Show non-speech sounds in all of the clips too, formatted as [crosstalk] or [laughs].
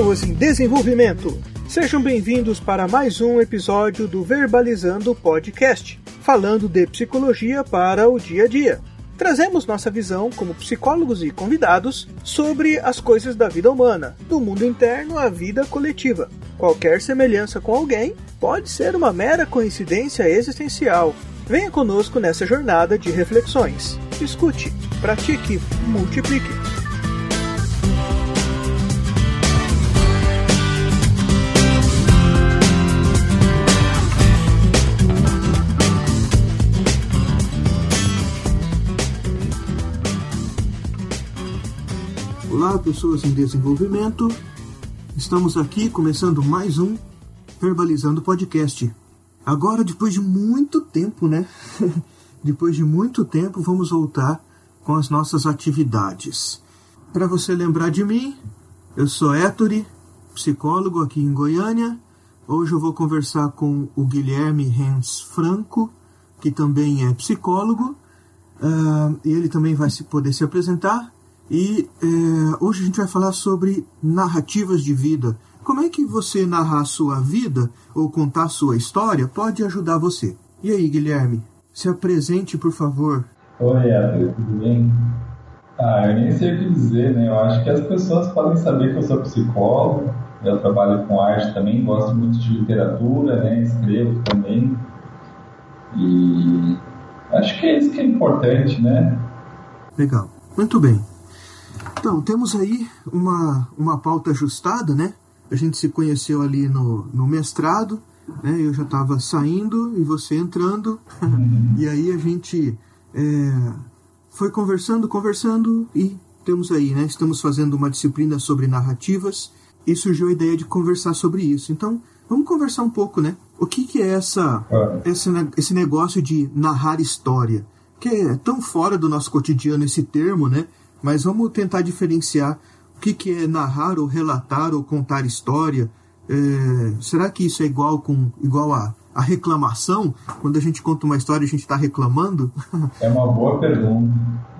pessoas em desenvolvimento. Sejam bem-vindos para mais um episódio do Verbalizando Podcast, falando de psicologia para o dia a dia. Trazemos nossa visão como psicólogos e convidados sobre as coisas da vida humana, do mundo interno à vida coletiva. Qualquer semelhança com alguém pode ser uma mera coincidência existencial. Venha conosco nessa jornada de reflexões. Escute, pratique, multiplique. Olá, pessoas em desenvolvimento. Estamos aqui começando mais um Verbalizando Podcast. Agora, depois de muito tempo, né? [laughs] depois de muito tempo, vamos voltar com as nossas atividades. Para você lembrar de mim, eu sou Ettore, psicólogo aqui em Goiânia. Hoje eu vou conversar com o Guilherme Rens Franco, que também é psicólogo. Uh, ele também vai se poder se apresentar e é, hoje a gente vai falar sobre narrativas de vida. Como é que você narrar a sua vida ou contar a sua história pode ajudar você? E aí, Guilherme, se apresente, por favor. Oi, Adri, tudo bem? Ah, eu nem sei o que dizer, né? Eu acho que as pessoas podem saber que eu sou psicólogo, eu trabalho com arte também, gosto muito de literatura, né? Escrevo também. E acho que é isso que é importante, né? Legal. Muito bem. Então, temos aí uma, uma pauta ajustada, né? A gente se conheceu ali no, no mestrado, né? Eu já estava saindo e você entrando. [laughs] e aí a gente é, foi conversando, conversando e temos aí, né? Estamos fazendo uma disciplina sobre narrativas e surgiu a ideia de conversar sobre isso. Então, vamos conversar um pouco, né? O que, que é essa, esse, esse negócio de narrar história? Que é tão fora do nosso cotidiano esse termo, né? Mas vamos tentar diferenciar o que, que é narrar ou relatar ou contar história. É, será que isso é igual com igual a, a reclamação? Quando a gente conta uma história, a gente está reclamando? É uma boa pergunta.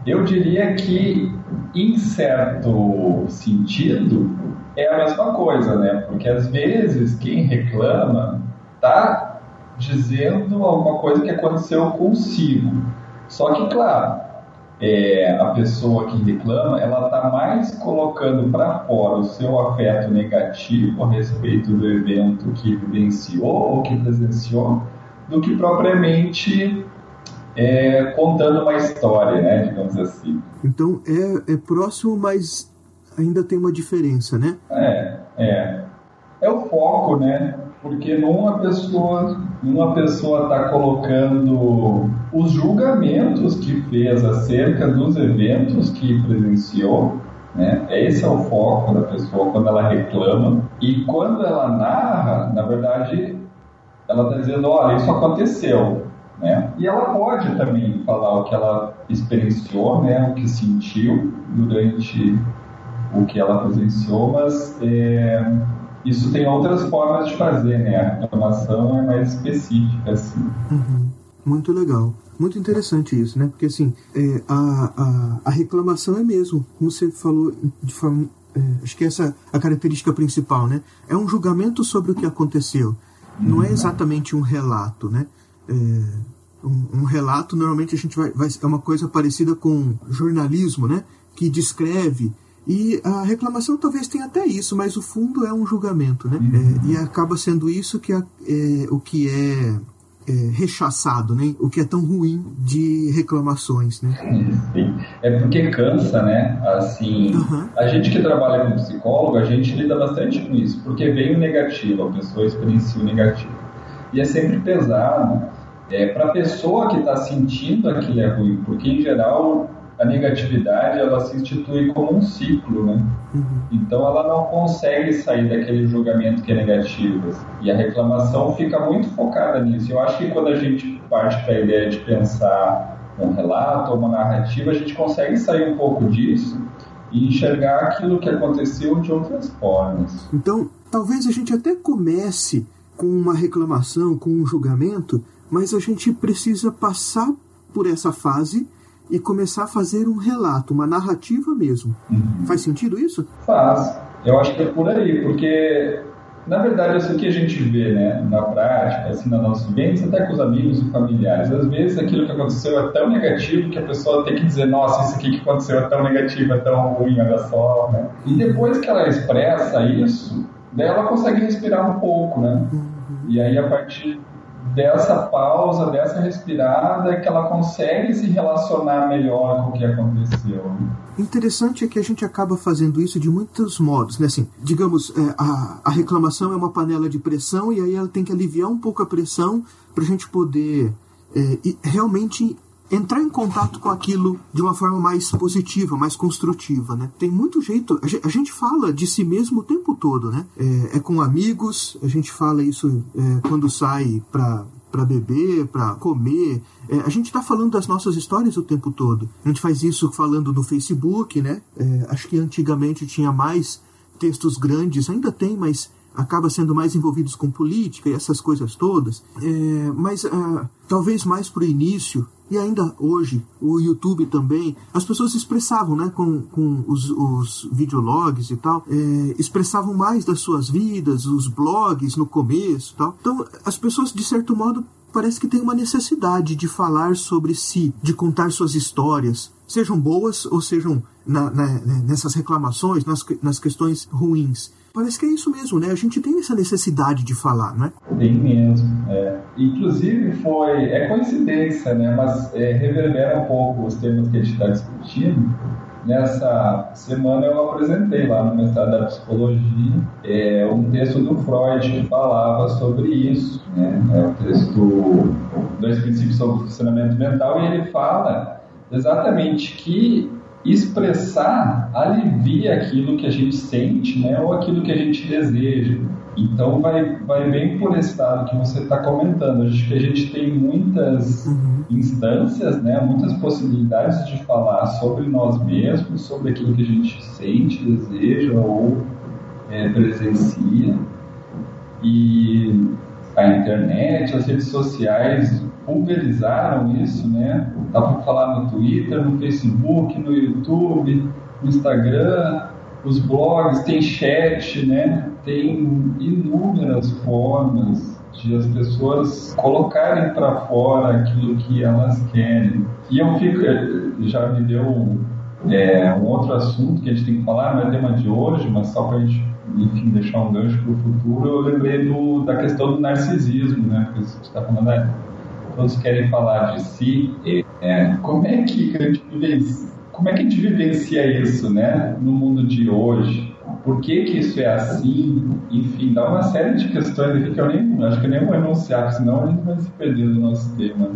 Eu diria que, em certo sentido, é a mesma coisa, né? Porque às vezes quem reclama está dizendo alguma coisa que aconteceu consigo. Só que, claro, é, a pessoa que reclama, ela está mais colocando para fora o seu afeto negativo a respeito do evento que vivenciou ou que presenciou, do que propriamente é, contando uma história, né, digamos assim. Então é, é próximo, mas ainda tem uma diferença, né? É, é. É o foco, né? Porque numa pessoa uma pessoa está colocando os julgamentos que fez acerca dos eventos que presenciou, né? Esse é o foco da pessoa quando ela reclama e quando ela narra, na verdade, ela está dizendo, olha, isso aconteceu, né? E ela pode também falar o que ela experienciou, né? O que sentiu durante o que ela presenciou, mas é, isso tem outras formas de fazer, né? A reclamação é mais específica, assim. Uhum. Muito legal. Muito interessante isso, né? Porque, assim, é, a, a, a, reclamação é mesmo, como você falou, de forma, é, acho que essa é a característica principal, né? É um julgamento sobre o que aconteceu. Não é uhum. exatamente um relato, né? É, um, um, relato, normalmente a gente vai, vai... É uma coisa parecida com jornalismo, né? Que descreve e a reclamação talvez tenha até isso, mas o fundo é um julgamento, né? Uhum. É, e acaba sendo isso que é, é o que é, é, rechaçado, né? O que é tão ruim de reclamações, né? Sim. É porque cansa, né? Assim, uhum. a gente que trabalha como psicólogo, a gente lida bastante com isso, porque vem o negativo, a pessoa experiencia o negativo. E é sempre pesado é, para a pessoa que está sentindo aquilo é ruim, porque em geral a negatividade ela se institui como um ciclo, né? Uhum. Então ela não consegue sair daquele julgamento que é negativo. E a reclamação fica muito focada nisso. Eu acho que quando a gente parte para a ideia de pensar um relato ou uma narrativa, a gente consegue sair um pouco disso e enxergar aquilo que aconteceu de outras formas. Então, talvez a gente até comece com uma reclamação, com um julgamento, mas a gente precisa passar por essa fase e começar a fazer um relato, uma narrativa mesmo. Uhum. Faz sentido isso? Faz. Eu acho que é por aí, porque na verdade, isso que a gente vê né, na prática, assim, na nossa vivência, até com os amigos e familiares. Às vezes aquilo que aconteceu é tão negativo que a pessoa tem que dizer, nossa, isso aqui que aconteceu é tão negativo, é tão ruim, olha só, né? E depois que ela expressa isso, daí ela consegue respirar um pouco, né? E aí, a partir dessa pausa, dessa respirada, é que ela consegue se relacionar melhor com o que aconteceu. Né? Interessante é que a gente acaba fazendo isso de muitos modos, né? Assim, digamos, é, a, a reclamação é uma panela de pressão e aí ela tem que aliviar um pouco a pressão para a gente poder é, realmente entrar em contato com aquilo de uma forma mais positiva, mais construtiva, né? Tem muito jeito. A gente fala de si mesmo o tempo todo, né? É, é com amigos, a gente fala isso é, quando sai para para beber, para comer. É, a gente está falando das nossas histórias o tempo todo. A gente faz isso falando no Facebook, né? É, acho que antigamente tinha mais textos grandes, ainda tem, mas acaba sendo mais envolvidos com política e essas coisas todas. É, mas uh, talvez mais para o início e ainda hoje, o YouTube também, as pessoas expressavam, né, com, com os, os videologs e tal, é, expressavam mais das suas vidas, os blogs no começo tal. Então, as pessoas, de certo modo, parece que têm uma necessidade de falar sobre si, de contar suas histórias, sejam boas ou sejam na, na, nessas reclamações, nas, nas questões ruins. Parece que é isso mesmo, né? A gente tem essa necessidade de falar, né? Tem mesmo. É. Inclusive foi. É coincidência, né? Mas é, reverbera um pouco os temas que a gente está discutindo. Nessa semana eu apresentei lá no mestrado da psicologia é, um texto do Freud que falava sobre isso. Né? É o texto Dois Princípios sobre Funcionamento Mental e ele fala exatamente que expressar alivia aquilo que a gente sente, né, ou aquilo que a gente deseja. Então vai, vai bem por esse lado que você está comentando. Acho que a gente tem muitas uhum. instâncias, né, muitas possibilidades de falar sobre nós mesmos, sobre aquilo que a gente sente, deseja ou é, presencia. E a internet, as redes sociais pulverizaram isso, né? Dá para falar no Twitter, no Facebook, no YouTube, no Instagram, os blogs, tem chat, né? Tem inúmeras formas de as pessoas colocarem para fora aquilo que elas querem. E eu fico, já me deu é, um outro assunto que a gente tem que falar, não é tema de hoje, mas só para a gente, enfim, deixar um gancho para o futuro, eu lembrei do, da questão do narcisismo, né? Porque você está falando? Todos querem falar de si, é, como é que a gente vivencia, como é que a gente vivencia isso, né, no mundo de hoje? Por que que isso é assim? Enfim, dá uma série de questões aqui que eu nem acho que eu nem vou enunciar, senão a gente vai se perder no nosso tema.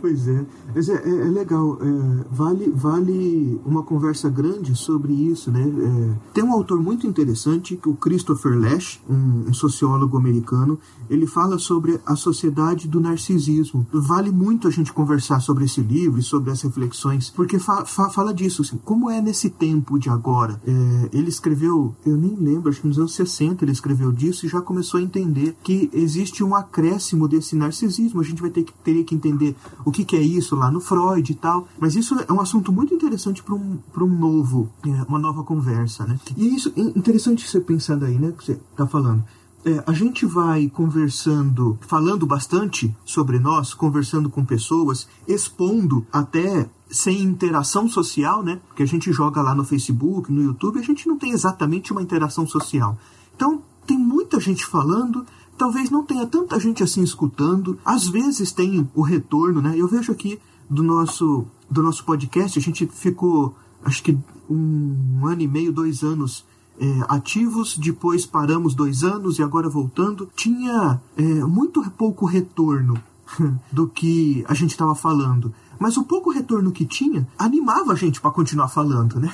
Pois é, mas é, é, é legal. É, vale, vale uma conversa grande sobre isso, né? É, tem um autor muito interessante, o Christopher Lash, um, um, sociólogo americano. Ele fala sobre a sociedade do narcisismo. Vale muito a gente conversar sobre esse livro e sobre as reflexões, porque fa fa fala disso. Assim, como é nesse tempo de agora? É, ele escreveu, eu nem lembro, acho que nos anos 60 ele escreveu disso e já começou a entender que existe um acréscimo desse narcisismo. A gente vai ter que, ter que entender o que, que é isso lá no Freud e tal. Mas isso é um assunto muito interessante para um, um novo, é, uma nova conversa, né? E isso é interessante você pensando aí, né? Que você está falando. É, a gente vai conversando, falando bastante sobre nós, conversando com pessoas, expondo até sem interação social, né? Porque a gente joga lá no Facebook, no YouTube, a gente não tem exatamente uma interação social. Então, tem muita gente falando, talvez não tenha tanta gente assim escutando. Às vezes tem o retorno, né? Eu vejo aqui do nosso do nosso podcast, a gente ficou acho que um ano e meio, dois anos é, ativos, depois paramos dois anos e agora voltando. Tinha é, muito pouco retorno [laughs] do que a gente estava falando. Mas o pouco retorno que tinha animava a gente para continuar falando, né?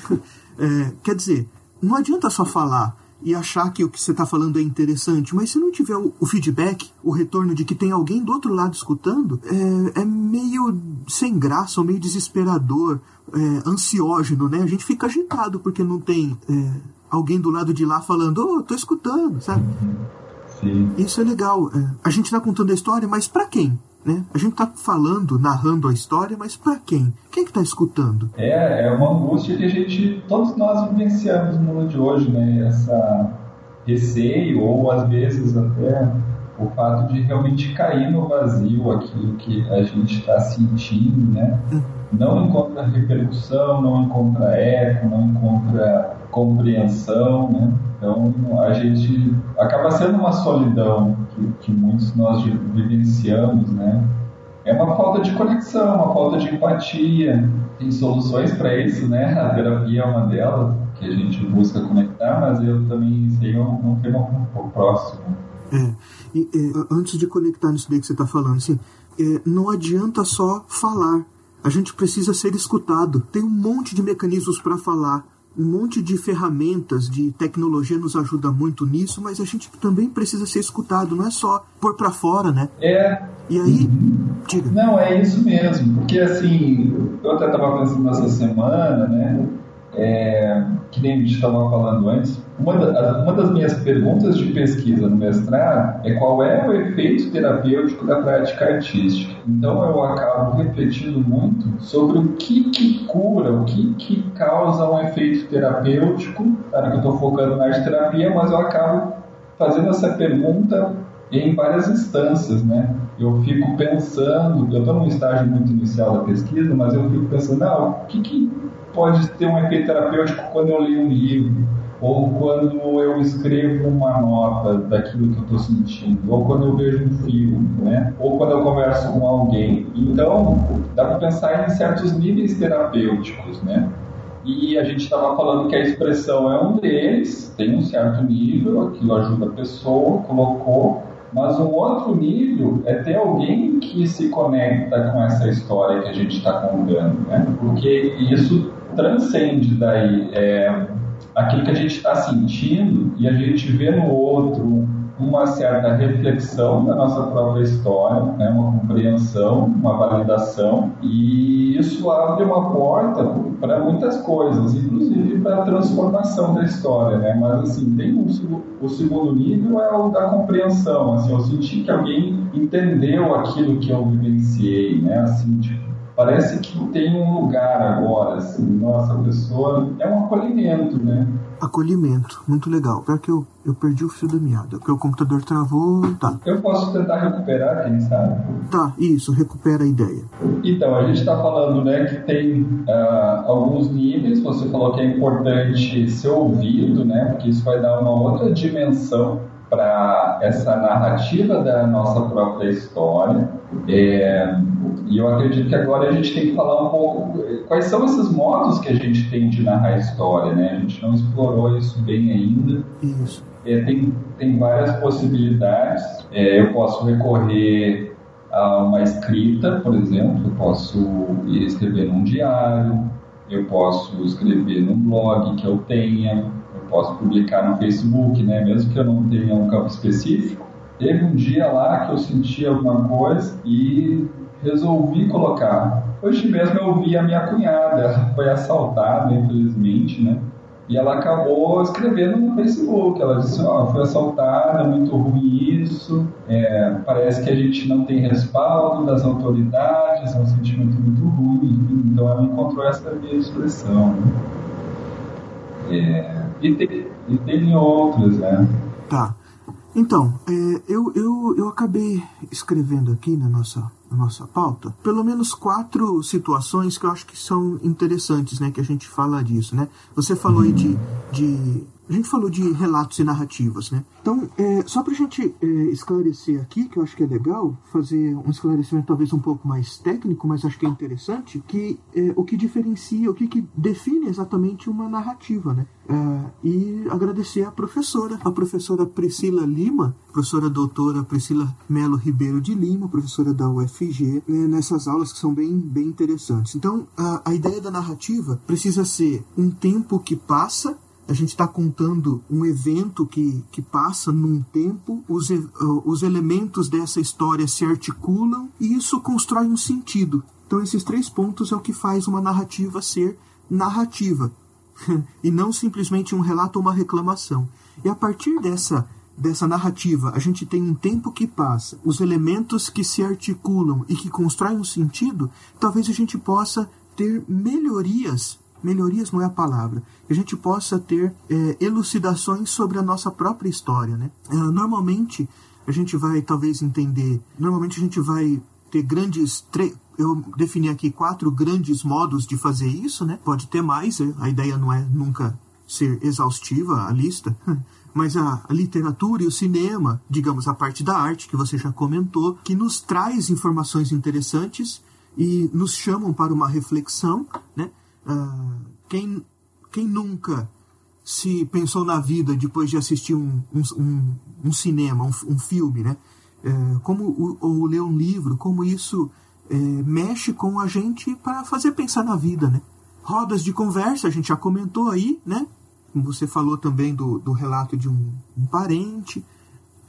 É, quer dizer, não adianta só falar e achar que o que você está falando é interessante, mas se não tiver o, o, feedback, o retorno de que tem alguém do outro lado escutando, é, é meio sem graça, ou meio desesperador, é, ansiógeno, né? A gente fica agitado porque não tem é, alguém do lado de lá falando, ô, oh, tô escutando, sabe? Sim. Isso é legal. É, a gente está contando a história, mas para quem? Né? A gente está falando, narrando a história, mas para quem? Quem que está escutando? É, é uma angústia que a gente, todos nós vivenciamos no mundo de hoje, né? Essa receio ou às vezes até o fato de realmente cair no vazio aquilo que a gente está sentindo, né? Uhum. Não encontra repercussão, não encontra eco, não encontra compreensão, né? Então a gente acaba sendo uma solidão que, que muitos nós vivenciamos, né? É uma falta de conexão, uma falta de empatia. Tem soluções para isso, né? A terapia é uma delas que a gente busca conectar, mas eu também sei um, um tema um pouco próximo. É, e, antes de conectar nisso daí que você está falando, assim, é, não adianta só falar. A gente precisa ser escutado. Tem um monte de mecanismos para falar um monte de ferramentas de tecnologia nos ajuda muito nisso, mas a gente também precisa ser escutado, não é só pôr para fora, né? É. E aí, diga. Não, é isso mesmo, porque assim, eu até estava pensando nessa semana, né? É, que nem a gente estava falando antes, uma, da, uma, das minhas perguntas de pesquisa no mestrado é qual é o efeito terapêutico da prática artística. Então eu acabo refletindo muito sobre o que, que cura, o que, que causa um efeito terapêutico. Claro que eu estou focando na arte terapia, mas eu acabo fazendo essa pergunta em várias instâncias, né? Eu fico pensando, eu estou num estágio muito inicial da pesquisa, mas eu fico pensando, ah, o que, que pode ter um efeito terapêutico quando eu leio um livro, ou quando eu escrevo uma nota daquilo que eu estou sentindo, ou quando eu vejo um filme, né? ou quando eu converso com alguém. Então, dá para pensar em certos níveis terapêuticos, né? E a gente estava falando que a expressão é um deles, tem um certo nível, aquilo ajuda a pessoa, colocou, mas um outro nível é ter alguém que se conecta com essa história que a gente está contando, né? Porque isso transcende daí é, aquilo que a gente está sentindo e a gente vê no outro uma certa reflexão da nossa própria história, né, uma compreensão, uma validação, e isso abre uma porta para muitas coisas, inclusive para a transformação da história. Né? Mas, assim, tem um, o segundo nível é o da compreensão. Assim, eu senti que alguém entendeu aquilo que eu vivenciei, né? Assim, tipo, parece que tem um lugar agora, assim, nossa, a pessoa é um acolhimento, né? Acolhimento, muito legal. Pior que eu, eu perdi o fio da meada, porque o computador travou, tá. Eu posso tentar recuperar, quem sabe? Tá, isso, recupera a ideia. Então, a gente está falando, né, que tem uh, alguns níveis, você falou que é importante ser ouvido, né, porque isso vai dar uma outra dimensão para essa narrativa da nossa própria história. É, e eu acredito que agora a gente tem que falar um pouco quais são esses modos que a gente tem de narrar a história, né? A gente não explorou isso bem ainda. Isso. É, tem, tem várias possibilidades. É, eu posso recorrer a uma escrita, por exemplo, eu posso escrever num diário, eu posso escrever num blog que eu tenha, posso publicar no Facebook, né? Mesmo que eu não tenha um campo específico. Teve um dia lá que eu senti alguma coisa e resolvi colocar. Hoje mesmo eu vi a minha cunhada, foi assaltada, infelizmente, né? E ela acabou escrevendo no Facebook. Ela disse: Ó, oh, foi assaltada, muito ruim isso. É, parece que a gente não tem respaldo das autoridades, é um sentimento muito ruim. Então ela encontrou essa minha expressão. Né? É, e tem, e tem outros, né? Tá. Então, é, eu, eu, eu acabei escrevendo aqui na nossa, na nossa pauta pelo menos quatro situações que eu acho que são interessantes, né? Que a gente fala disso, né? Você falou aí de, de a gente falou de relatos e narrativas, né? Então, é, só para a gente é, esclarecer aqui, que eu acho que é legal, fazer um esclarecimento talvez um pouco mais técnico, mas acho que é interessante, que é, o que diferencia, o que, que define exatamente uma narrativa, né? É, e agradecer à professora, a professora Priscila Lima, professora doutora Priscila Melo Ribeiro de Lima, professora da UFG, né, nessas aulas que são bem, bem interessantes. Então, a, a ideia da narrativa precisa ser um tempo que passa a gente está contando um evento que, que passa num tempo, os, os elementos dessa história se articulam e isso constrói um sentido. Então, esses três pontos é o que faz uma narrativa ser narrativa [laughs] e não simplesmente um relato ou uma reclamação. E a partir dessa dessa narrativa a gente tem um tempo que passa, os elementos que se articulam e que constroem um sentido, talvez a gente possa ter melhorias. Melhorias não é a palavra. Que a gente possa ter é, elucidações sobre a nossa própria história. Né? É, normalmente, a gente vai talvez entender. Normalmente, a gente vai ter grandes. Eu defini aqui quatro grandes modos de fazer isso, né? Pode ter mais, é, a ideia não é nunca ser exaustiva a lista, [laughs] mas a, a, literatura e o cinema, digamos, a parte da arte que você já comentou, que nos traz informações interessantes e nos chamam para uma reflexão, né? Uh, quem, quem nunca se pensou na vida depois de assistir um, um, um cinema, um, um, filme, né? Uh, como ou ler um livro, como isso uh, mexe com a gente para fazer pensar na vida, né? Rodas de conversa, a gente já comentou aí, né? Você falou também do, do relato de um, um parente.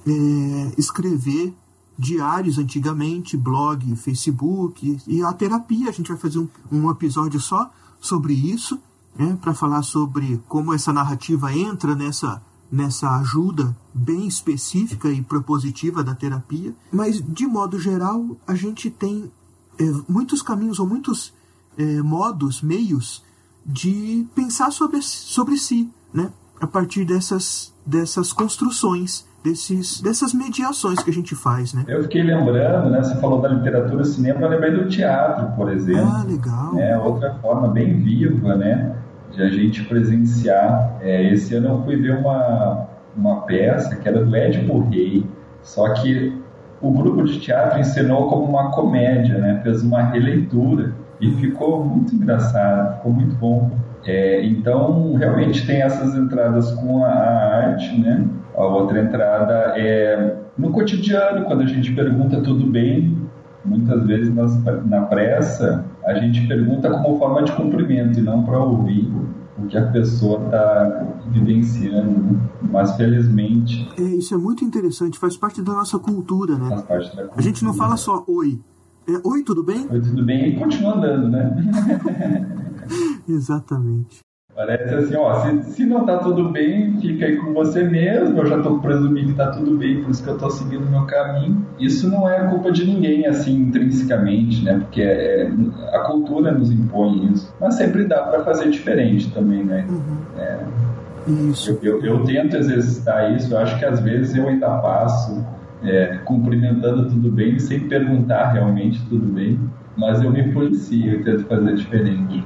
É, escrever diários antigamente, blog, Facebook e a terapia. A gente vai fazer um, um episódio só sobre isso, né, para falar sobre como essa narrativa entra nessa, nessa ajuda bem específica e propositiva da terapia. Mas, de modo geral, a gente tem é, muitos caminhos ou muitos é, modos, meios de pensar sobre, sobre si, né? a partir dessas, dessas construções, desses, dessas mediações que a gente faz. Né? Eu fiquei lembrando, né, você falou da literatura cinema, eu lembrei do teatro, por exemplo. Ah, legal. É outra forma bem viva né, de a gente presenciar. É, esse ano eu fui ver uma, uma peça que era do Édipo Rei, só que o grupo de teatro encenou como uma comédia, né, fez uma releitura. E ficou muito engraçado, ficou muito bom. É, então, realmente tem essas entradas com a, arte, né? A outra entrada é no cotidiano, quando a gente pergunta tudo bem, muitas vezes nas, na pressa, a gente pergunta como forma de cumprimento e não para ouvir o que a pessoa está vivenciando. Né? Mas felizmente. É, isso é muito interessante, faz parte da nossa cultura, né? Faz parte da cultura. A gente não fala só oi, é, Oi, tudo bem? Oi, tudo bem? E continua andando, né? [laughs] Exatamente. Parece assim, ó, se, se não tá tudo bem, fica aí com você mesmo, eu já tô presumindo que tá tudo bem, por isso que eu tô seguindo o meu caminho. Isso não é culpa de ninguém, assim, intrinsecamente, né? Porque é, a cultura nos impõe isso. Mas sempre dá para fazer diferente também, né? Uhum. É, isso. Eu, eu, eu, tento exercitar isso, eu acho que às vezes eu ainda passo é, cumprimentando tudo bem, sem perguntar realmente tudo bem, mas eu me policio, eu tento fazer diferente.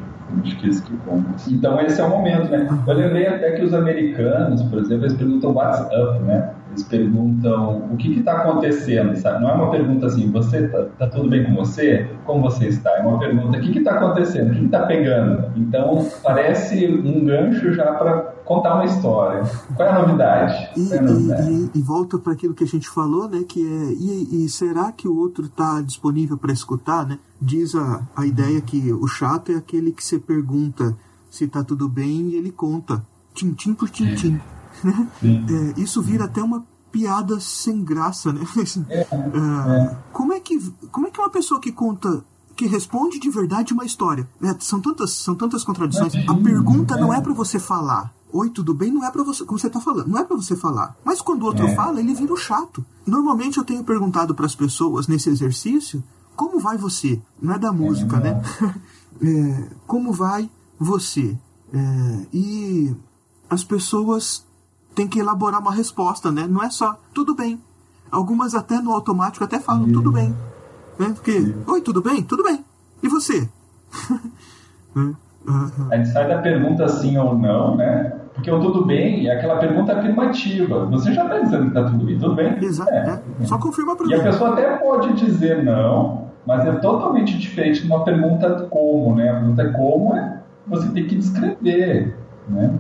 Que isso que conta. Então esse é o momento, né? Eu lembrei até que os americanos, por exemplo, eles perguntam what's up, né? Eles perguntam o que está acontecendo, sabe? Não é uma pergunta assim, você tá, tá, tudo bem com você? Como você está? É uma pergunta, o que está acontecendo? O que está pegando? Então parece um gancho já para contar uma história. Qual é a novidade? E, é a novidade? e, e volta para aquilo que a gente falou, né? Que é e, e será que o outro está disponível para escutar, né? Diz a, a ideia que o chato é aquele que você pergunta se está tudo bem e ele conta, tintim por tintim. É. Né? É, isso vira até uma piada sem graça, né? É, [laughs] é. Como é que como é que uma pessoa que conta que responde de verdade uma história. Né? São tantas, são tantas contradições. A pergunta não é para você falar. Oi, tudo bem? Não é para você, como você tá falando, não é para você falar. Mas quando o outro é. fala, ele vira o chato. Normalmente eu tenho perguntado para as pessoas nesse exercício, como vai você? Não é da música, né? [laughs] é, como vai você? É, e as pessoas têm que elaborar uma resposta, né? Não é só tudo bem. Algumas até no automático até falam tudo bem. Né? Porque, oi, tudo bem? Tudo bem. E você? [laughs] Né? A gente sai da pergunta sim ou não, né? Porque o tudo bem é aquela pergunta afirmativa. Você já está dizendo que está tudo bem, tudo bem? Exato. É. É. Só confirma para E a pessoa até pode dizer não, mas é totalmente diferente de uma pergunta como, né? A pergunta é como é você tem que descrever, né?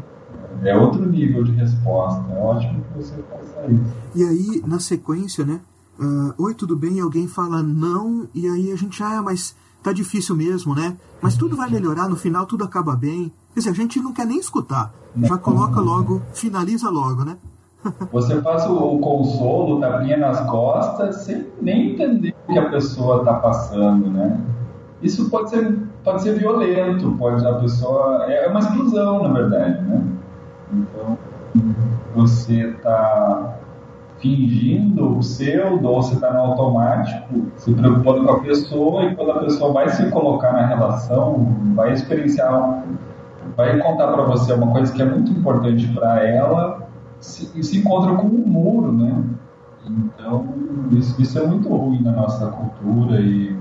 É outro nível de resposta. É ótimo que você faça isso. E aí, na sequência, né? Uh, Oi, tudo bem? E alguém fala não, e aí a gente, ah, mas tá difícil mesmo, né? Mas tudo vai melhorar, no final tudo acaba bem. Quer dizer, a gente não quer nem escutar. Já coloca logo, finaliza logo, né? [laughs] Você faz o consolo, tapinha nas costas, sem nem entender o que a pessoa está passando, né? Isso pode ser, pode ser violento, pode a pessoa é uma explosão, na verdade, né? Então você está fingindo pseudo ou você está no automático, se preocupando com a pessoa e quando a pessoa vai se colocar na relação, vai experienciar, vai contar para você uma coisa que é muito importante para ela se, e se encontra com um muro, né? Então, isso, isso, é muito ruim na nossa cultura e,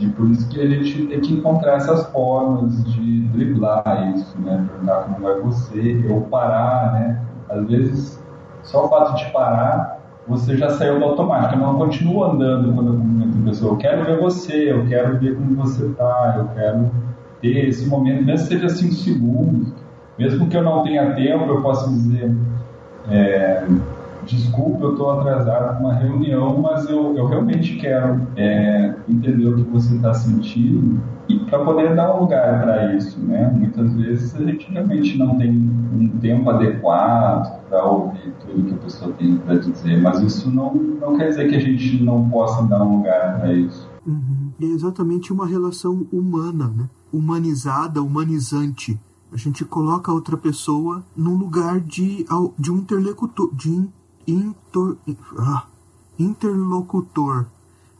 e por isso que a gente tem que encontrar essas formas de driblar isso, né? Perguntar como vai você, ou parar, né? Às vezes, só o fato de parar, você já saiu do automático. Eu não continuo andando quando eu cumprimento a pessoa. Eu quero ver você, eu quero ver como você está, eu quero ter esse momento, mesmo que seja 5 segundos. Mesmo que eu não tenha tempo, eu posso dizer... É, desculpa, eu estou atrasado para uma reunião, mas eu, eu realmente quero é, entender o que você está sentindo e para poder dar um lugar para isso, né? Muitas vezes a gente realmente não tem um tempo adequado para ouvir tudo que a pessoa tem para dizer, mas isso não, não quer dizer que a gente não possa dar um lugar para isso. Uhum. É exatamente uma relação humana, né? Humanizada, humanizante. A gente coloca a outra pessoa num lugar de, de um interlocutor, de inter, ah, interlocutor.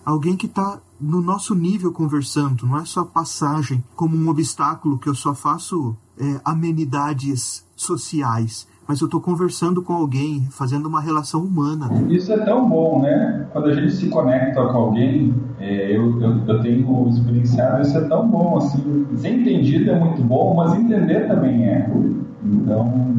Alguém que está no nosso nível conversando, não é só passagem como um obstáculo que eu só faço é, amenidades sociais, mas eu estou conversando com alguém, fazendo uma relação humana. Isso é tão bom, né? Quando a gente se conecta com alguém, é, eu, eu, eu, tenho experienciado, isso é tão bom, assim, ser entendido é muito bom, mas entender também é. Então,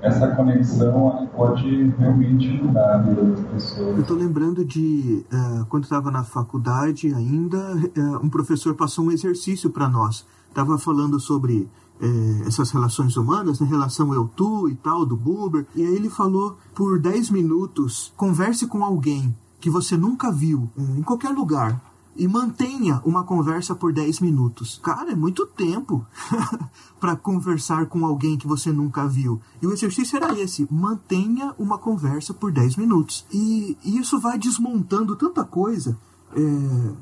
essa conexão pode realmente mudar a vida das pessoas. Eu estou lembrando de uh, quando estava na faculdade ainda, uh, um professor passou um exercício para nós. Estava falando sobre uh, essas relações humanas, né, relação eu-tu e tal, do Buber. E aí ele falou por 10 minutos: converse com alguém que você nunca viu, em qualquer lugar e mantenha uma conversa por 10 minutos. Cara, é muito tempo [laughs] para conversar com alguém que você nunca viu. E o exercício era esse: mantenha uma conversa por 10 minutos. E, e isso vai desmontando tanta coisa é,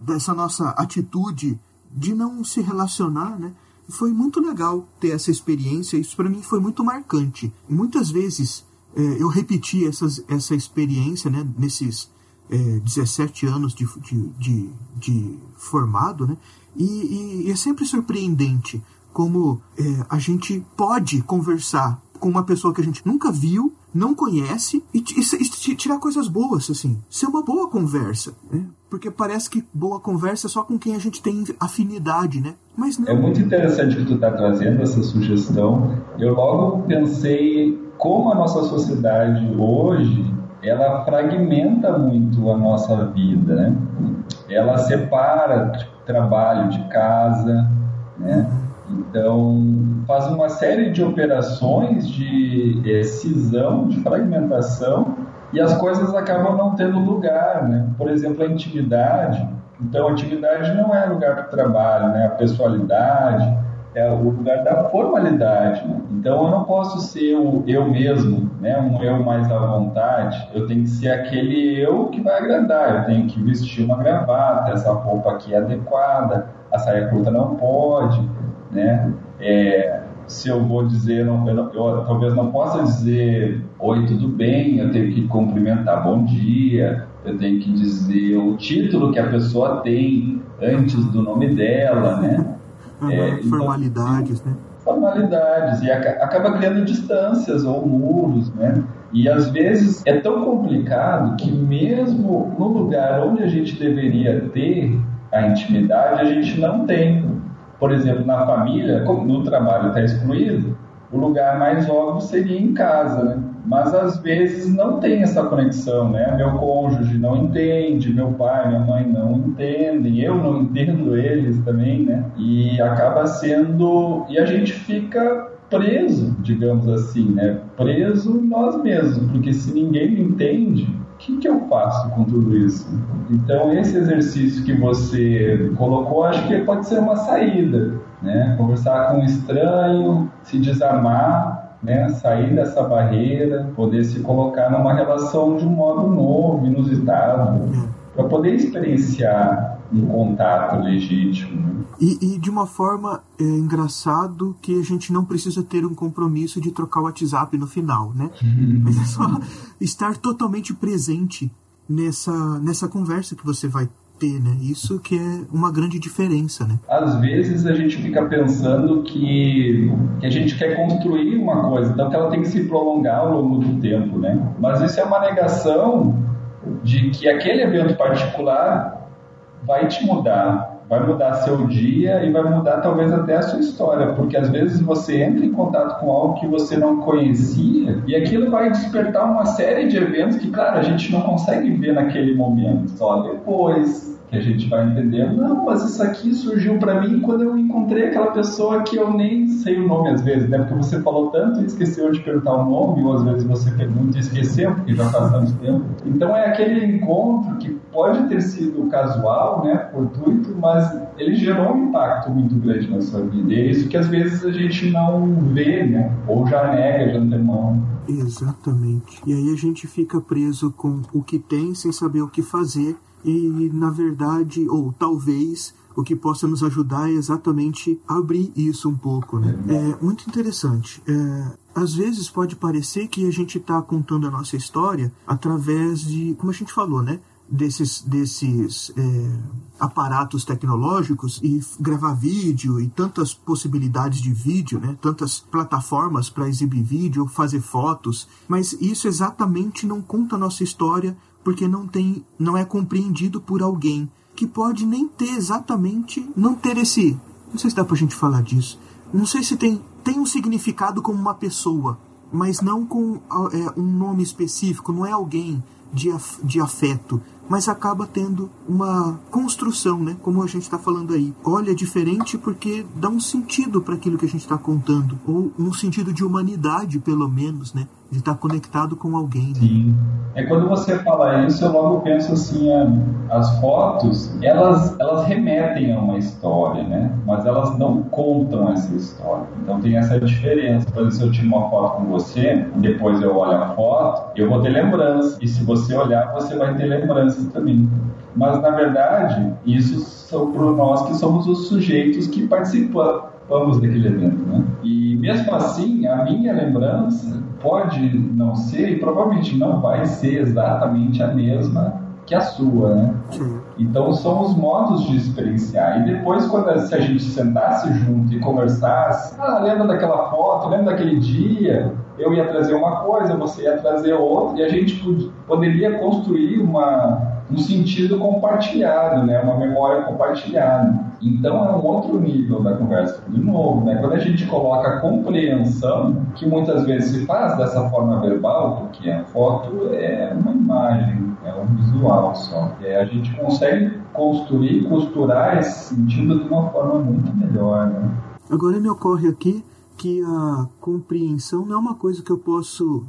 dessa nossa atitude de não se relacionar, né? Foi muito legal ter essa experiência, isso para mim foi muito marcante. Muitas vezes é, eu repeti essas, essa experiência né, nesses é, 17 anos de, de, de, de formado, né? E, e, e, é sempre surpreendente como é, a gente pode conversar com uma pessoa que a gente nunca viu, não conhece e, e, tirar coisas boas, assim. Ser uma boa conversa, né? Porque parece que boa conversa é só com quem a gente tem afinidade, né? Mas não. É muito interessante que tu está trazendo essa sugestão. Eu logo pensei como a nossa sociedade hoje ela fragmenta muito a nossa vida, né? Ela separa trabalho de casa, né? Então, faz uma série de operações de é, cisão, de fragmentação, e as coisas acabam não tendo lugar, né? Por exemplo, a intimidade. Então, a intimidade não é lugar para o trabalho, né? A pessoalidade, é o lugar da formalidade. Né? Então eu não posso ser o eu mesmo, né? um eu mais à vontade. Eu tenho que ser aquele eu que vai agradar. Eu tenho que vestir uma gravata, essa roupa aqui é adequada, a saia curta não pode. Né? É, se eu vou dizer, eu, eu, eu, talvez não possa dizer oi, tudo bem, eu tenho que cumprimentar bom dia, eu tenho que dizer o título que a pessoa tem antes do nome dela, né? Uhum, é, então, formalidades, né? Formalidades, e acaba criando distâncias ou muros, né? E às vezes é tão complicado que mesmo no lugar onde a gente deveria ter a intimidade, a gente não tem. Por exemplo, na família, no trabalho está excluído, o lugar mais óbvio seria em casa, né? Mas às vezes não tem essa conexão, né? Meu cônjuge não entende, meu pai, minha mãe não entendem, eu não entendo eles também, né? E acaba sendo e a gente fica preso, digamos assim, né? Preso nós mesmos, porque se ninguém me entende, o que, que eu faço com tudo isso? Então esse exercício que você colocou, acho que pode ser uma saída, né? Conversar com um estranho, se desarmar né, sair dessa barreira, poder se colocar numa relação de um modo novo, inusitado, para poder experienciar um contato legítimo. Né? E, e, de uma forma é engraçado que a gente não precisa ter um compromisso de trocar o WhatsApp no final, né? Uhum. Mas é só estar totalmente presente nessa, nessa conversa que você vai ter, né? Isso que é uma grande diferença, né? Às vezes a gente fica pensando que, que a gente quer construir uma coisa, então que ela tem que se prolongar ao longo do tempo, né? Mas isso é uma negação de que aquele evento particular vai te mudar, vai mudar seu dia e vai mudar talvez até a sua história, porque às vezes você entra em contato com algo que você não conhecia e aquilo vai despertar uma série de eventos que, claro, a gente não consegue ver naquele momento, só depois que a gente vai entender, não, mas isso aqui surgiu para mim quando eu encontrei aquela pessoa que eu nem sei o nome às vezes, né? Porque você falou tanto e esqueceu de perguntar o nome, ou às vezes você pergunta e esqueceu, porque já faz tanto tempo. Então é aquele encontro que pode ter sido casual, né, fortuito, mas ele gerou um impacto muito grande na sua vida. E é isso que às vezes a gente não vê, né? Ou já nega de antemão. Exatamente. E aí a gente fica preso com o que tem sem saber o que fazer e na verdade, ou talvez, o que possa nos ajudar é exatamente abrir isso um pouco, né? É muito interessante. É, às vezes pode parecer que a gente está contando a nossa história através de, como a gente falou, né? Desses, desses é, aparatos tecnológicos e gravar vídeo e tantas possibilidades de vídeo, né? tantas plataformas para exibir vídeo, fazer fotos, mas isso exatamente não conta a nossa história porque não tem, não é compreendido por alguém que pode nem ter exatamente, não ter esse, não sei se dá pra gente falar disso. Não sei se tem tem um significado como uma pessoa, mas não com é, um nome específico, não é alguém de, af, de afeto, mas acaba tendo uma construção, né? Como a gente está falando aí. Olha, diferente porque dá um sentido para aquilo que a gente está contando, ou um sentido de humanidade, pelo menos, né? De estar conectado com alguém. Né? Sim. É quando você fala isso, eu logo penso assim, as fotos, elas, elas remetem a uma história, né? Mas elas não contam essa história. Então tem essa diferença. Por exemplo, se eu tiro uma foto com você, depois eu olho a foto, eu vou ter lembrança. E se você olhar, você vai ter lembrança também. Mas na verdade, isso são para nós que somos os sujeitos que participamos daquele evento, né? E mesmo assim, a minha lembrança pode não ser e provavelmente não vai ser exatamente a mesma que a sua, né? Então são os modos de experienciar. E depois, quando se a gente sentasse junto e conversasse, ah, lembra daquela foto, lembra daquele dia, eu ia trazer uma coisa, você ia trazer outra, e a gente poderia construir uma um sentido compartilhado, né? uma memória compartilhada. Então é um outro nível da conversa. De novo, né? quando a gente coloca a compreensão, que muitas vezes se faz dessa forma verbal, porque a foto é uma imagem, é um visual só. É, a gente consegue construir, costurar esse sentido de uma forma muito melhor. Né? Agora me ocorre aqui que a compreensão não é uma coisa que eu posso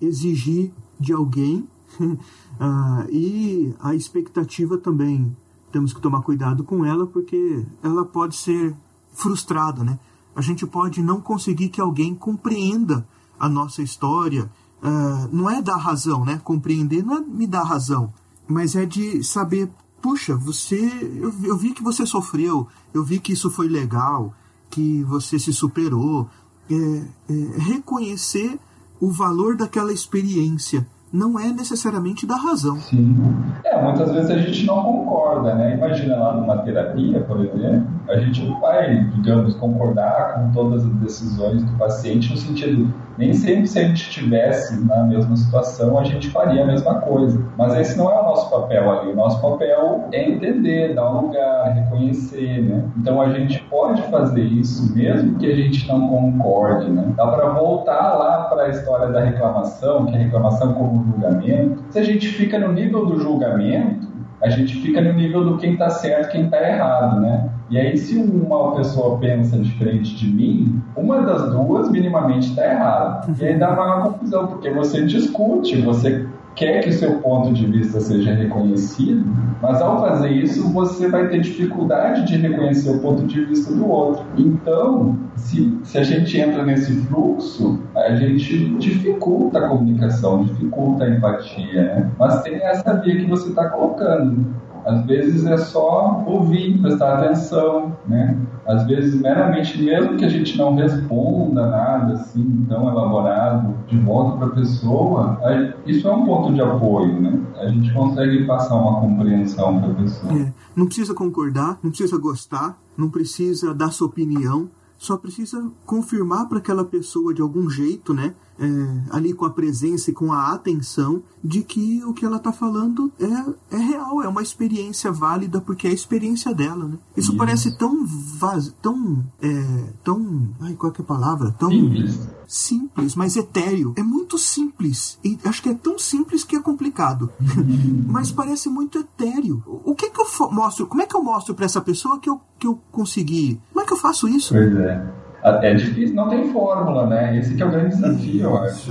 exigir de alguém [laughs] ah, e a expectativa também temos que tomar cuidado com ela porque ela pode ser frustrada, né? A gente pode não conseguir que alguém compreenda a nossa história. Ah, não é dar razão, né? Compreender não é me dar razão, mas é de saber, puxa, você, eu, eu vi que você sofreu, eu vi que isso foi legal, que você se superou. É, é, reconhecer o valor daquela experiência não é necessariamente da razão. Sim. É, muitas vezes a gente não concorda, né? Imagina lá numa terapia, por exemplo, a gente não vai, digamos, concordar com todas as decisões do paciente no sentido nem sempre se a gente estivesse na mesma situação a gente faria a mesma coisa. Mas esse não é o nosso papel ali. O nosso papel é entender, dar um lugar, reconhecer, né? Então a gente pode fazer isso mesmo que a gente não concorde, né? Dá para voltar lá para a história da reclamação, que é reclamação como julgamento. Se a gente fica no nível do julgamento, a gente fica no nível do quem está certo, quem está errado, né? E aí, se uma pessoa pensa diferente de mim, uma das duas minimamente está errada. E aí dá uma confusão, porque você discute, você quer que seu ponto de vista seja reconhecido, mas ao fazer isso você vai ter dificuldade de reconhecer o ponto de vista do outro. Então, se, se a gente entra nesse fluxo, a gente dificulta a comunicação, dificulta a empatia. Né? Mas tem essa via que você está colocando Às vezes é só ouvir, prestar atenção, né? Às vezes, meramente, mesmo que a gente não responda nada assim tão elaborado de volta para a pessoa, isso é um ponto de apoio, né? A gente consegue passar uma compreensão para a pessoa. É, não precisa concordar, não precisa gostar, não precisa dar sua opinião, só precisa confirmar para aquela pessoa de algum jeito, né? É, ali com a presença e com a atenção de que o que ela está falando é, é real, é uma experiência válida porque é a experiência dela, né? Isso parece tão vaz, tão é, tão, ai, qual é, é a palavra? Tão simples. simples, mas etéreo. É muito simples e acho que é tão simples que é complicado, [laughs] mas parece muito etéreo. O que que eu mostro? Como é que eu mostro para essa pessoa que eu que eu consegui? Como é que eu faço isso? Pois é. É difícil, não tem fórmula, né? Esse que é o grande desafio, eu acho.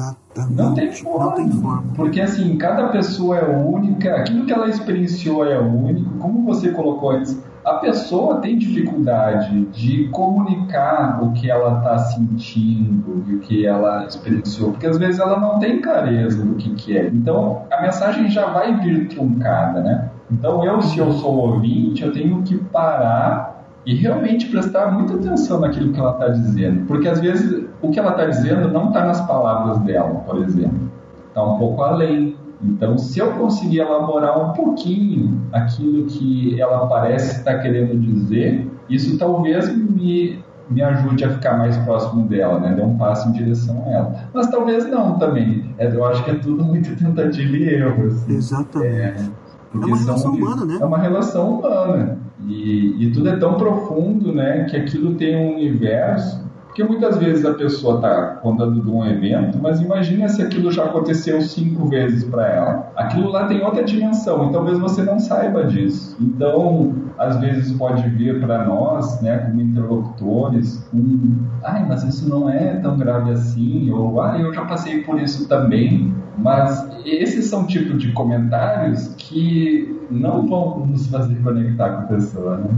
Não tem fórmula. Não tem fórmula. Porque assim, cada pessoa é única, aquilo que ela experienciou é único. Como você colocou antes, a pessoa tem dificuldade de comunicar o que ela está sentindo e o que ela experienciou, porque às vezes ela não tem clareza do que, que é. Então a mensagem já vai vir truncada, né? Então eu, se eu sou ouvinte, eu tenho que parar e realmente prestar muita atenção naquilo que ela está dizendo, porque às vezes o que ela está dizendo não está nas palavras dela, por exemplo, está um pouco além. Então, se eu conseguir elaborar um pouquinho aquilo que ela parece estar querendo dizer, isso talvez me, me ajude a ficar mais próximo dela, né? Dê um passo em direção a ela. Mas talvez não também. É, eu acho que é tudo muito tentativa e erro. Assim. Exatamente. É, é uma relação humana, né? É uma relação humana. E, e tudo é tão profundo, né, que aquilo tem um universo porque muitas vezes a pessoa está contando de um evento, mas imagina se aquilo já aconteceu cinco vezes para ela. Aquilo lá tem outra dimensão, e talvez você não saiba disso. Então, às vezes pode vir para nós, né, como interlocutores, um, ai, mas isso não é tão grave assim, ou ah, eu já passei por isso também. Mas esses são tipos de comentários que não vão nos fazer conectar com a pessoa, né?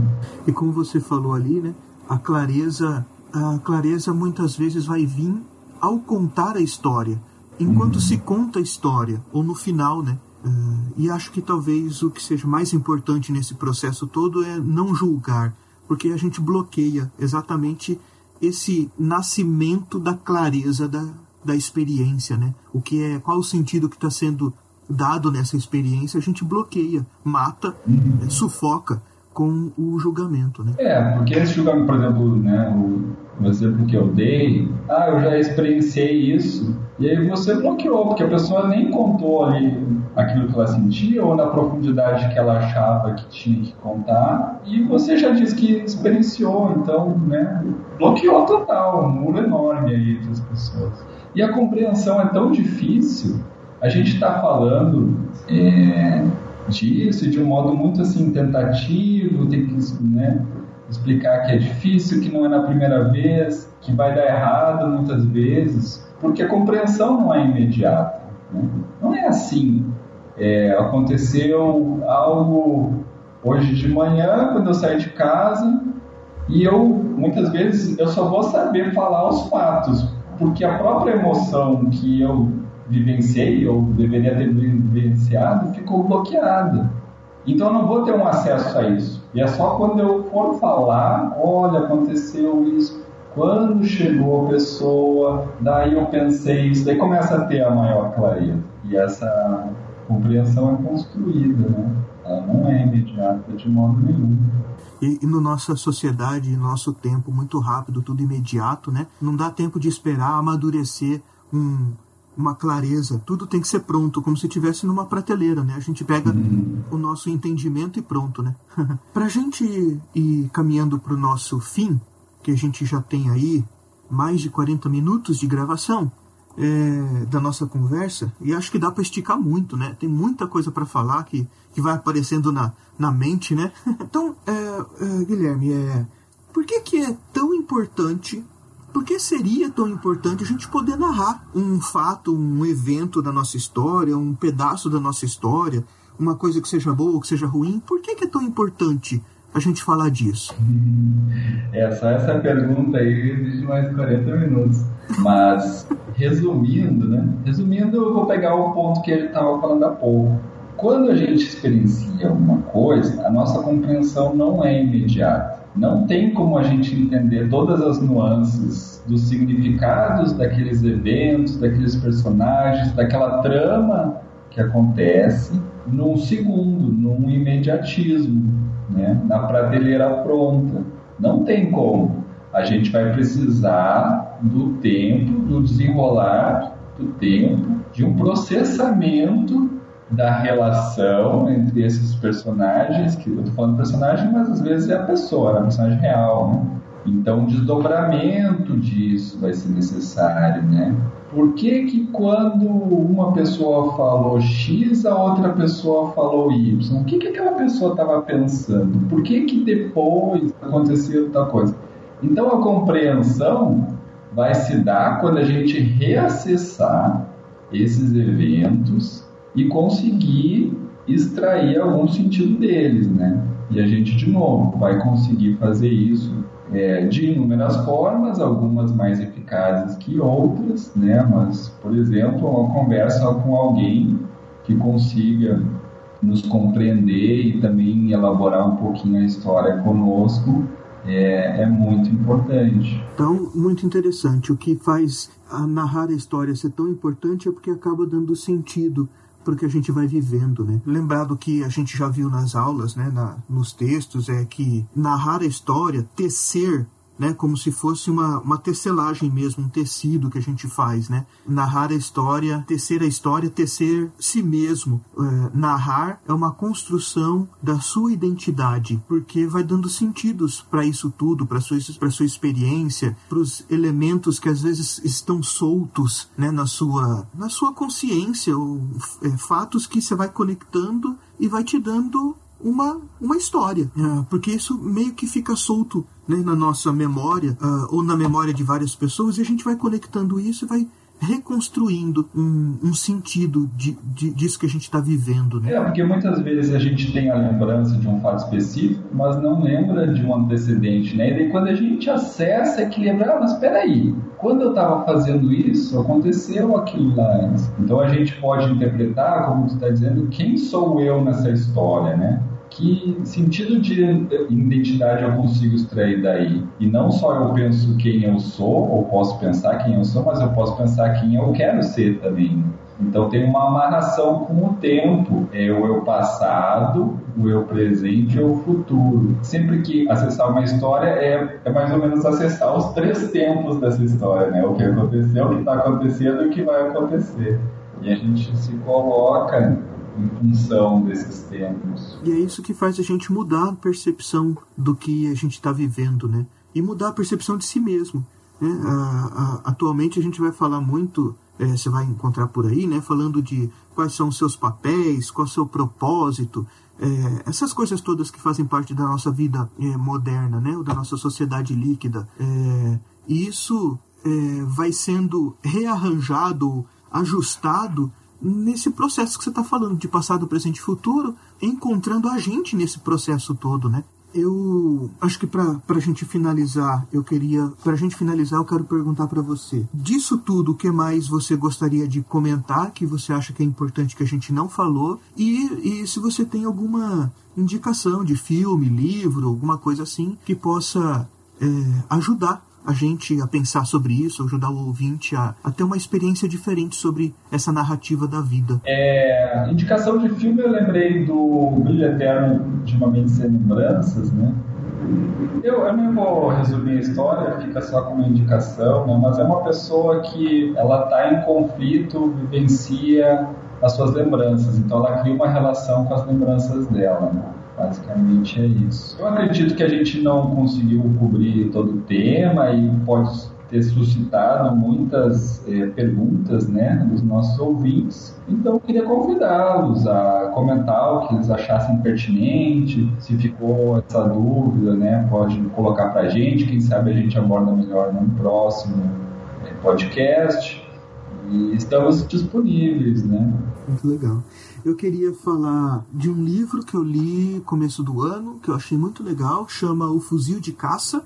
E como você falou ali, né, a clareza a clareza muitas vezes vai vir ao contar a história, enquanto uhum. se conta a história, ou no final, né? Uh, e acho que talvez o que seja mais importante nesse processo todo é não julgar, porque a gente bloqueia exatamente esse nascimento da clareza da, da experiência, né? O que é, qual o sentido que está sendo dado nessa experiência, a gente bloqueia, mata, uhum. sufoca com o julgamento, né? É, porque esse julgamento, por exemplo, né, o, o exemplo que eu dei, ah, eu já experienciei isso, e aí você bloqueou, porque a pessoa nem contou ali aquilo que ela sentia ou na profundidade que ela achava que tinha que contar, e você já disse que experienciou, então, né, bloqueou total, um muro enorme aí entre as pessoas. E a compreensão é tão difícil, a gente está falando é, disso de um modo muito assim tentativo, tem que né, explicar que é difícil, que não é na primeira vez, que vai dar errado muitas vezes, porque a compreensão não é imediata. Né? Não é assim. É, aconteceu algo hoje de manhã, quando eu saí de casa, e eu, muitas vezes, eu só vou saber falar os fatos, porque a própria emoção que eu vivenciei ou deveria ter vivenciado ficou bloqueada. Então eu não vou ter um acesso a isso. E é só quando eu for falar, olha, aconteceu isso, quando chegou a pessoa, daí eu pensei isso, daí começa a ter a maior clareza. E essa compreensão é construída, né? Ela não é imediata de modo nenhum. E, e no nossa sociedade, nosso tempo muito rápido, tudo imediato, né? Não dá tempo de esperar amadurecer um, uma clareza, tudo tem que ser pronto, como se tivesse numa prateleira, né? A gente pega uhum. o nosso entendimento e pronto, né? [laughs] para a gente ir caminhando para o nosso fim, que a gente já tem aí mais de 40 minutos de gravação é, da nossa conversa, e acho que dá para esticar muito, né? Tem muita coisa para falar que, que vai aparecendo na, na mente, né? [laughs] então, é, é, Guilherme, é, por que, que é tão importante por que seria tão importante a gente poder narrar um fato, um evento da nossa história, um pedaço da nossa história, uma coisa que seja boa ou que seja ruim? Por que, que é tão importante a gente falar disso? [laughs] É, só essa pergunta aí exige mais 40 minutos. Mas, resumindo, né? Resumindo, eu vou pegar o ponto que ele estava falando há pouco. Quando a gente experiencia uma coisa, a nossa compreensão não é imediata. Não tem como a gente entender todas as nuances dos significados daqueles eventos, daqueles personagens, daquela trama que acontece num segundo, num imediatismo, né? na prateleira pronta. Não tem como. A gente vai precisar do tempo, do desenrolar do tempo, de um processamento da relação entre esses personagens, que eu tô falando personagem, mas às vezes é a pessoa, é a personagem real, né? Então, um desdobramento disso vai ser necessário, né? Por que que quando uma pessoa falou X, a outra pessoa falou Y? O que que aquela pessoa estava pensando? Por que que depois aconteceu tal coisa? Então, a compreensão vai se dar quando a gente reacessar esses eventos e conseguir extrair algum sentido deles, né? E a gente, de novo, vai conseguir fazer isso é, de inúmeras formas, algumas mais eficazes que outras, né? Mas, por exemplo, uma conversa com alguém que consiga nos compreender e também elaborar um pouquinho a história conosco é, é muito importante. Então, muito interessante. O que faz a narrar a história ser tão importante é porque acaba dando sentido porque a gente vai vivendo, né? Lembrado que a gente já viu nas aulas, né, na, nos textos, é que narrar a história, tecer né, como se fosse uma, uma tecelagem mesmo, um tecido que a gente faz, né? Narrar a história, tecer a história, tecer si mesmo. É, narrar é uma construção da sua identidade, porque vai dando sentidos para isso tudo, para sua para sua experiência, para os elementos que às vezes estão soltos, né, na sua na sua consciência, ou é, fatos que você vai conectando e vai te dando uma, uma história, é, porque isso meio que fica solto né, na nossa memória uh, ou na memória de várias pessoas e a gente vai conectando isso e vai reconstruindo um, um sentido de, de, disso que a gente está vivendo. Né? É, porque muitas vezes a gente tem a lembrança de um fato específico, mas não lembra de um antecedente, né? E daí quando a gente acessa é que lembra, ah, mas peraí, quando eu estava fazendo isso, aconteceu aquilo lá antes. Então a gente pode interpretar, como você está dizendo, quem sou eu nessa história, né? Que sentido de identidade eu consigo extrair daí? E não só eu penso quem eu sou, ou posso pensar quem eu sou, mas eu posso pensar quem eu quero ser também. Então tem uma amarração com o tempo, é o eu passado, o eu presente e o futuro. Sempre que acessar uma história é, é mais ou menos acessar os três tempos dessa história, né? O que aconteceu, o que está acontecendo e o que vai acontecer. E a gente se coloca em função desses tempos. E é isso que faz a gente mudar a percepção do que a gente está vivendo, né? E mudar a percepção de si mesmo. Né? A, a, atualmente a gente vai falar muito, é, você vai encontrar por aí, né? Falando de quais são os seus papéis, qual é o seu propósito, é, essas coisas todas que fazem parte da nossa vida é, moderna, né? Da nossa sociedade líquida. É, isso é, vai sendo rearranjado, ajustado nesse processo que você está falando, de passado, presente e futuro, encontrando a gente nesse processo todo, né? Eu acho que para a gente finalizar, eu queria. Para a gente finalizar, eu quero perguntar para você: disso tudo, o que mais você gostaria de comentar que você acha que é importante que a gente não falou? E, e se você tem alguma indicação de filme, livro, alguma coisa assim que possa é, ajudar a gente a pensar sobre isso, ajudar o ouvinte a, a ter uma experiência diferente sobre essa narrativa da vida. É, indicação de filme, eu lembrei do Brilho Eterno de uma Mente Sem Lembranças, né? Eu, eu não vou resumir a história, fica só como indicação, né? mas é uma pessoa que ela está em conflito, vivencia as suas lembranças, então ela cria uma relação com as lembranças dela. Né? Basicamente é isso. Eu acredito que a gente não conseguiu cobrir todo o tema e pode ter suscitado muitas é, perguntas né, dos nossos ouvintes. Então, eu queria convidá-los a comentar o que eles achassem pertinente, se ficou essa dúvida, né, pode colocar para a gente, quem sabe a gente aborda melhor no próximo é, podcast. E estamos disponíveis, né? Muito legal. Eu queria falar de um livro que eu li começo do ano, que eu achei muito legal, chama O Fuzil de Caça.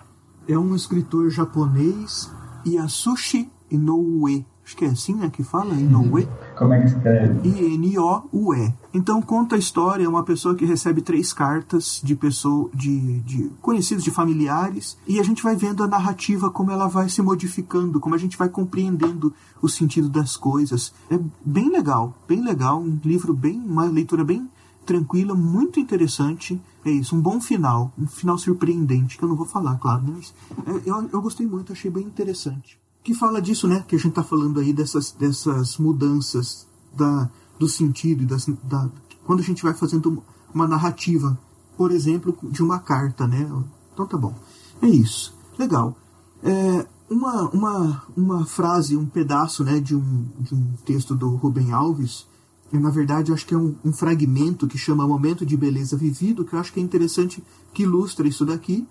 É um escritor japonês, Yasushi Inoue. Acho que é assim né, que fala, Inoue. Como é que escreve? I-N-O-U-E. Então conta a história, uma pessoa que recebe três cartas de pessoa, de, de conhecidos, de familiares, e a gente vai vendo a narrativa como ela vai se modificando, como a gente vai compreendendo o sentido das coisas. É bem legal, bem legal, um livro bem, uma leitura bem tranquila, muito interessante. É isso, um bom final, um final surpreendente, que eu não vou falar, claro, mas é, eu, eu gostei muito, achei bem interessante que fala disso, né? Que a gente está falando aí dessas, dessas mudanças da, do sentido, das, da, quando a gente vai fazendo uma narrativa, por exemplo, de uma carta, né? Então tá bom. É isso. Legal. É, uma, uma, uma frase, um pedaço né, de, um, de um texto do Rubem Alves, eu, na verdade acho que é um, um fragmento que chama Momento de Beleza Vivido, que eu acho que é interessante, que ilustra isso daqui,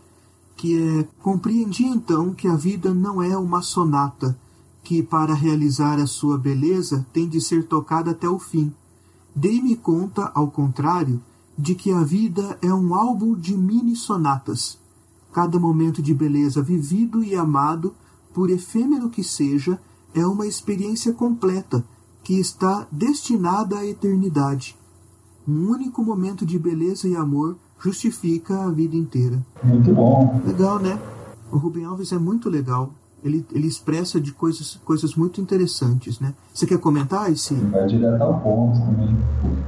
que é compreendi então que a vida não é uma sonata que para realizar a sua beleza tem de ser tocada até o fim. Dei-me conta, ao contrário, de que a vida é um álbum de mini sonatas. Cada momento de beleza vivido e amado, por efêmero que seja, é uma experiência completa que está destinada à eternidade. Um único momento de beleza e amor justifica a vida inteira. Muito bom. Legal, né? O Rubem Alves é muito legal. Ele, ele expressa de coisas, coisas muito interessantes, né? Você quer comentar esse? Vai direto ao ponto também.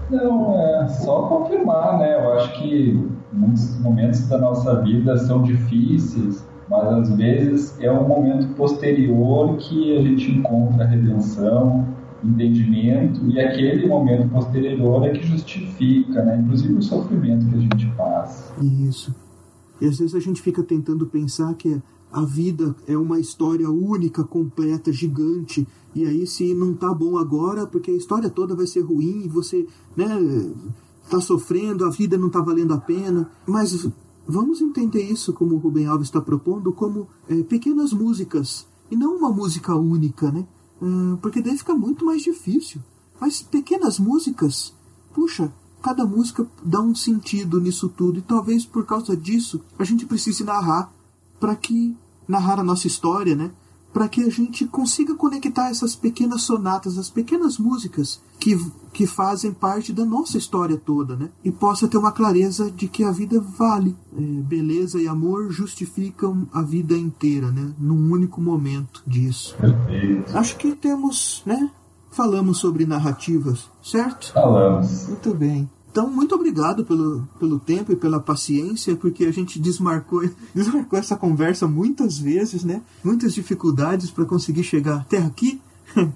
Não, é só confirmar, né? Eu acho que muitos momentos da nossa vida são difíceis, mas às vezes é um momento posterior que a gente encontra a redenção, entendimento e aquele momento posterior é que justifica, né? inclusive o sofrimento que a gente passa. Isso. E às vezes a gente fica tentando pensar que a vida é uma história única, completa, gigante, e aí se não tá bom agora, porque a história toda vai ser ruim e você, né, tá sofrendo, a vida não tá valendo a pena, mas vamos entender isso como o Rubem Alves está propondo como é, pequenas músicas e não uma música única, né? Hum, porque daí fica muito mais difícil. Mas pequenas músicas, puxa, cada música dá um sentido nisso tudo e talvez por causa disso a gente precise narrar para que narrar a nossa história, né? Para que a gente consiga conectar essas pequenas sonatas, as pequenas músicas que, que fazem parte da nossa história toda, né? E possa ter uma clareza de que a vida vale. É, beleza e amor justificam a vida inteira, né? Num único momento disso. Perfeito. Acho que temos, né? Falamos sobre narrativas, certo? Falamos. Muito bem. Então, muito obrigado pelo, pelo tempo e pela paciência, porque a gente desmarcou, [laughs] desmarcou essa conversa muitas vezes, né? Muitas dificuldades para conseguir chegar até aqui. uh,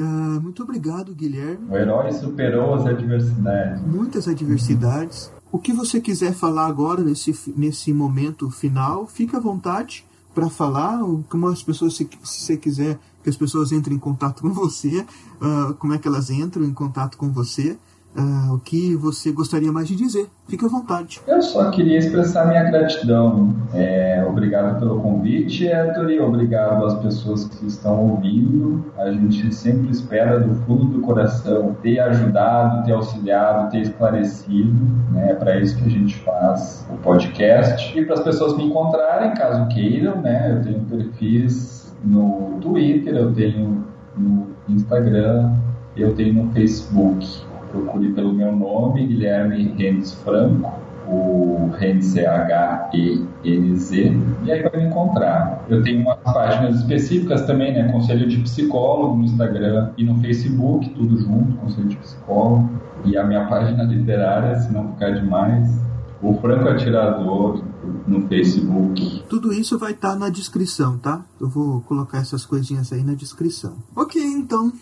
[laughs] muito obrigado, Guilherme. O herói superou as adversidades. Muitas adversidades. O que você quiser falar agora, nesse, nesse momento final, fique à vontade para falar. Como as pessoas, se, se você quiser que as pessoas entrem em contato com você, uh, como é que elas entram em contato com você uh, o que você gostaria mais de dizer. Fique à vontade. Eu só queria expressar minha gratidão. É, obrigado pelo convite, Héctor, e obrigado às pessoas que estão ouvindo. A gente sempre espera do fundo do coração ter ajudado, ter auxiliado, ter esclarecido. Né? É para isso que a gente faz o podcast. E para as pessoas me encontrarem, caso queiram, né? eu tenho perfis no Twitter, eu tenho no Instagram, eu tenho no Facebook procure pelo meu nome, Guilherme Renz Franco, o Renz é H-E-N-Z, e aí vai me encontrar. Eu tenho umas páginas específicas também, né? Conselho de Psicólogo no Instagram e no Facebook, tudo junto, Conselho de Psicólogo. E a minha página literária, se não ficar demais, o Franco Atirador no Facebook. Tudo isso vai estar tá na descrição, tá? Eu vou colocar essas coisinhas aí na descrição. Ok, então.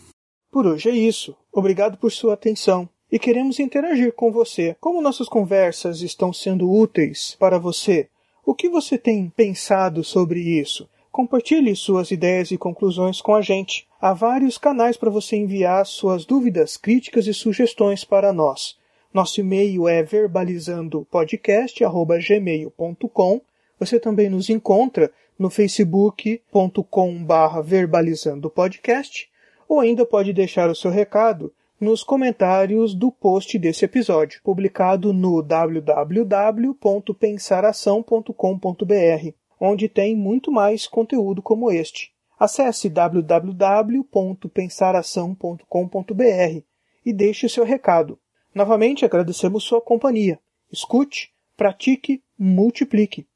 Por hoje é isso. Obrigado por sua atenção e queremos interagir com você. Como nossas conversas estão sendo úteis para você? O que você tem pensado sobre isso? Compartilhe suas ideias e conclusões com a gente. Há vários canais para você enviar suas dúvidas, críticas e sugestões para nós. Nosso e-mail é verbalizandopodcast@gmail.com. Você também nos encontra no facebook.com/verbalizandopodcast ou ainda pode deixar o seu recado nos comentários do post desse episódio, publicado no www.pensaração.com.br, onde tem muito mais conteúdo como este. Acesse www.pensaração.com.br e deixe seu recado. Novamente agradecemos sua companhia. Escute, pratique, multiplique.